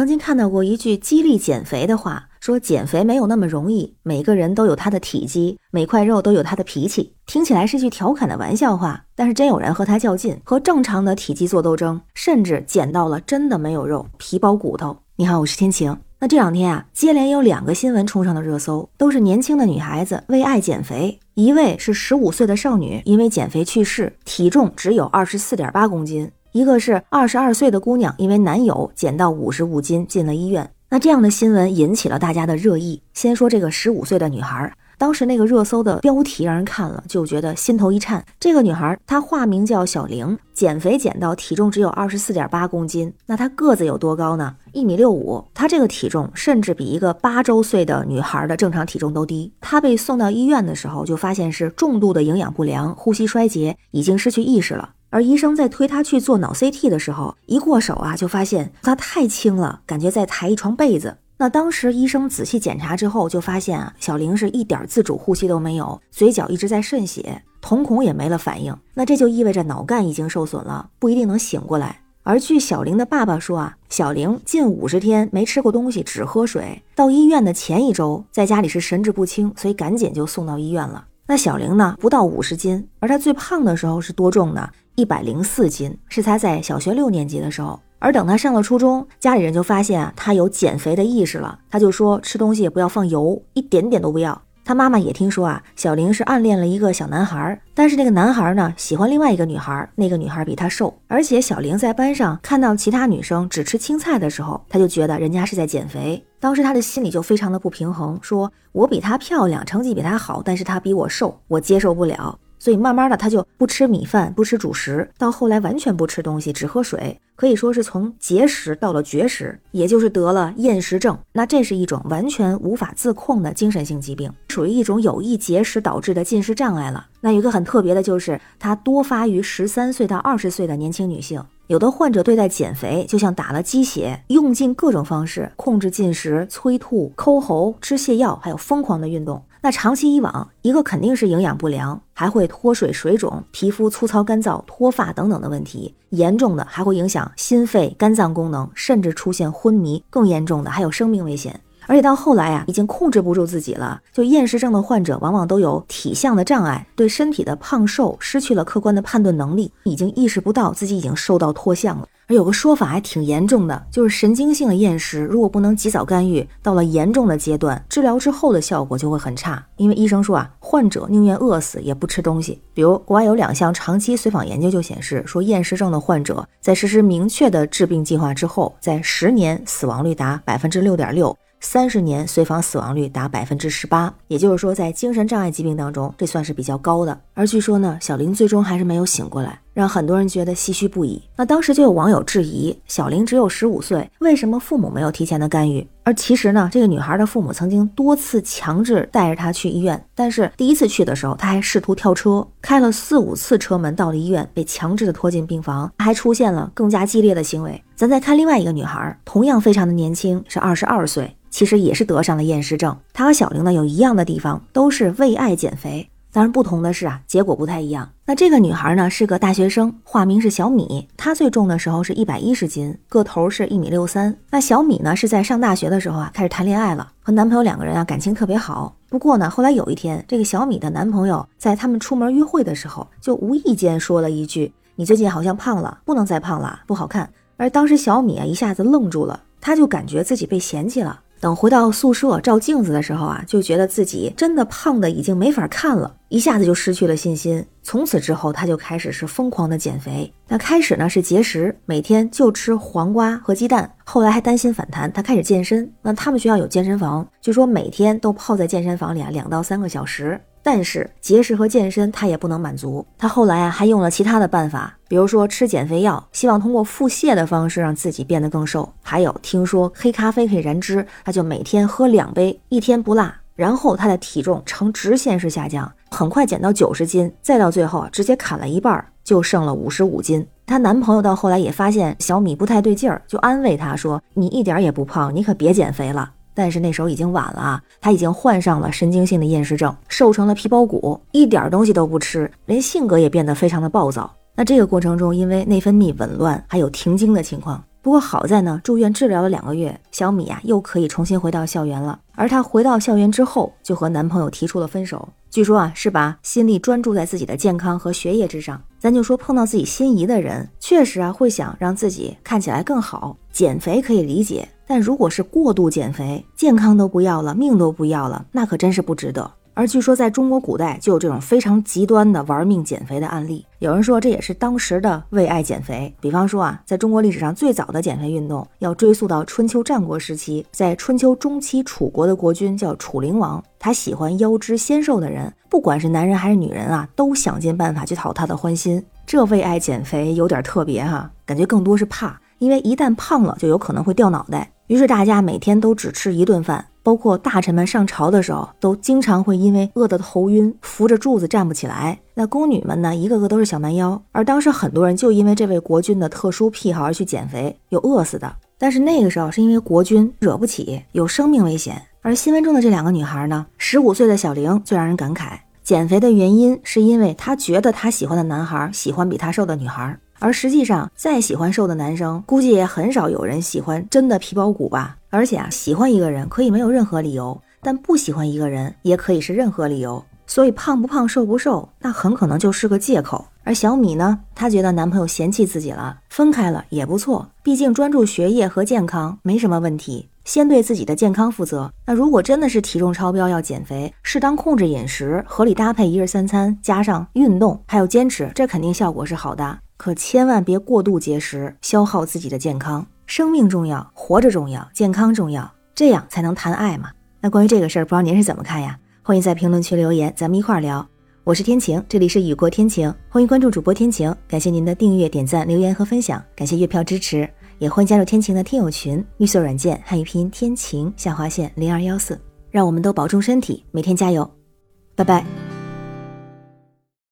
曾经看到过一句激励减肥的话，说减肥没有那么容易，每个人都有他的体积，每块肉都有他的脾气。听起来是句调侃的玩笑话，但是真有人和他较劲，和正常的体积做斗争，甚至减到了真的没有肉，皮包骨头。你好，我是天晴。那这两天啊，接连有两个新闻冲上了热搜，都是年轻的女孩子为爱减肥。一位是十五岁的少女，因为减肥去世，体重只有二十四点八公斤。一个是二十二岁的姑娘，因为男友减到五十五斤进了医院。那这样的新闻引起了大家的热议。先说这个十五岁的女孩，当时那个热搜的标题让人看了就觉得心头一颤。这个女孩她化名叫小玲，减肥减到体重只有二十四点八公斤。那她个子有多高呢？一米六五。她这个体重甚至比一个八周岁的女孩的正常体重都低。她被送到医院的时候就发现是重度的营养不良、呼吸衰竭，已经失去意识了。而医生在推他去做脑 CT 的时候，一过手啊，就发现他太轻了，感觉在抬一床被子。那当时医生仔细检查之后，就发现啊，小玲是一点自主呼吸都没有，嘴角一直在渗血，瞳孔也没了反应。那这就意味着脑干已经受损了，不一定能醒过来。而据小玲的爸爸说啊，小玲近五十天没吃过东西，只喝水。到医院的前一周，在家里是神志不清，所以赶紧就送到医院了。那小玲呢，不到五十斤，而她最胖的时候是多重呢？一百零四斤，是他在小学六年级的时候。而等他上了初中，家里人就发现他有减肥的意识了，他就说吃东西不要放油，一点点都不要。他妈妈也听说啊，小玲是暗恋了一个小男孩，但是那个男孩呢喜欢另外一个女孩，那个女孩比他瘦，而且小玲在班上看到其他女生只吃青菜的时候，他就觉得人家是在减肥。当时他的心里就非常的不平衡，说我比她漂亮，成绩比她好，但是她比我瘦，我接受不了。所以慢慢的，他就不吃米饭，不吃主食，到后来完全不吃东西，只喝水，可以说是从节食到了绝食，也就是得了厌食症。那这是一种完全无法自控的精神性疾病，属于一种有意节食导致的进食障碍了。那有一个很特别的就是，它多发于十三岁到二十岁的年轻女性。有的患者对待减肥就像打了鸡血，用尽各种方式控制进食、催吐、抠喉、吃泻药，还有疯狂的运动。那长期以往，一个肯定是营养不良，还会脱水、水肿、皮肤粗糙、干燥、脱发等等的问题。严重的还会影响心肺、肝脏功能，甚至出现昏迷。更严重的还有生命危险。而且到后来啊，已经控制不住自己了。就厌食症的患者，往往都有体相的障碍，对身体的胖瘦失去了客观的判断能力，已经意识不到自己已经瘦到脱相了。而有个说法还挺严重的，就是神经性的厌食，如果不能及早干预，到了严重的阶段，治疗之后的效果就会很差。因为医生说啊，患者宁愿饿死也不吃东西。比如国外有两项长期随访研究就显示，说厌食症的患者在实施明确的治病计划之后，在十年死亡率达百分之六点六。三十年随访死亡率达百分之十八，也就是说，在精神障碍疾病当中，这算是比较高的。而据说呢，小林最终还是没有醒过来，让很多人觉得唏嘘不已。那当时就有网友质疑，小玲只有十五岁，为什么父母没有提前的干预？而其实呢，这个女孩的父母曾经多次强制带着她去医院，但是第一次去的时候，她还试图跳车，开了四五次车门到了医院，被强制的拖进病房，还出现了更加激烈的行为。咱再看另外一个女孩，同样非常的年轻，是二十二岁。其实也是得上了厌食症。他和小玲呢有一样的地方，都是为爱减肥。当然不同的是啊，结果不太一样。那这个女孩呢是个大学生，化名是小米。她最重的时候是一百一十斤，个头是一米六三。那小米呢是在上大学的时候啊开始谈恋爱了，和男朋友两个人啊感情特别好。不过呢，后来有一天，这个小米的男朋友在他们出门约会的时候，就无意间说了一句：“你最近好像胖了，不能再胖了，不好看。”而当时小米啊一下子愣住了，她就感觉自己被嫌弃了。等回到宿舍照镜子的时候啊，就觉得自己真的胖的已经没法看了，一下子就失去了信心。从此之后，他就开始是疯狂的减肥。那开始呢是节食，每天就吃黄瓜和鸡蛋。后来还担心反弹，他开始健身。那他们学校有健身房，据说每天都泡在健身房里啊两到三个小时。但是节食和健身他也不能满足，他后来啊还用了其他的办法，比如说吃减肥药，希望通过腹泻的方式让自己变得更瘦。还有听说黑咖啡可以燃脂，他就每天喝两杯，一天不落。然后他的体重呈直线式下降，很快减到九十斤，再到最后直接砍了一半，就剩了五十五斤。她男朋友到后来也发现小米不太对劲儿，就安慰她说：“你一点也不胖，你可别减肥了。”但是那时候已经晚了啊，她已经患上了神经性的厌食症，瘦成了皮包骨，一点东西都不吃，连性格也变得非常的暴躁。那这个过程中，因为内分泌紊乱，还有停经的情况，不过好在呢，住院治疗了两个月，小米呀又可以重新回到校园了。而她回到校园之后，就和男朋友提出了分手。据说啊，是把心力专注在自己的健康和学业之上。咱就说碰到自己心仪的人，确实啊会想让自己看起来更好，减肥可以理解。但如果是过度减肥，健康都不要了，命都不要了，那可真是不值得。而据说在中国古代就有这种非常极端的玩命减肥的案例。有人说这也是当时的为爱减肥。比方说啊，在中国历史上最早的减肥运动要追溯到春秋战国时期，在春秋中期，楚国的国君叫楚灵王，他喜欢腰肢纤瘦的人，不管是男人还是女人啊，都想尽办法去讨他的欢心。这为爱减肥有点特别哈，感觉更多是怕，因为一旦胖了就有可能会掉脑袋。于是大家每天都只吃一顿饭。包括大臣们上朝的时候，都经常会因为饿得头晕，扶着柱子站不起来。那宫女们呢，一个个都是小蛮腰。而当时很多人就因为这位国君的特殊癖好而去减肥，有饿死的。但是那个时候是因为国君惹不起，有生命危险。而新闻中的这两个女孩呢，十五岁的小玲最让人感慨，减肥的原因是因为她觉得她喜欢的男孩喜欢比她瘦的女孩。而实际上，再喜欢瘦的男生，估计也很少有人喜欢真的皮包骨吧。而且啊，喜欢一个人可以没有任何理由，但不喜欢一个人也可以是任何理由。所以胖不胖、瘦不瘦，那很可能就是个借口。而小米呢，她觉得男朋友嫌弃自己了，分开了也不错，毕竟专注学业和健康没什么问题。先对自己的健康负责。那如果真的是体重超标要减肥，适当控制饮食，合理搭配一日三餐，加上运动，还有坚持，这肯定效果是好的。可千万别过度节食，消耗自己的健康。生命重要，活着重要，健康重要，这样才能谈爱嘛。那关于这个事儿，不知道您是怎么看呀？欢迎在评论区留言，咱们一块儿聊。我是天晴，这里是雨过天晴，欢迎关注主播天晴。感谢您的订阅、点赞、留言和分享，感谢月票支持，也欢迎加入天晴的听友群。绿色软件汉语拼音天晴下划线零二幺四，让我们都保重身体，每天加油，拜拜。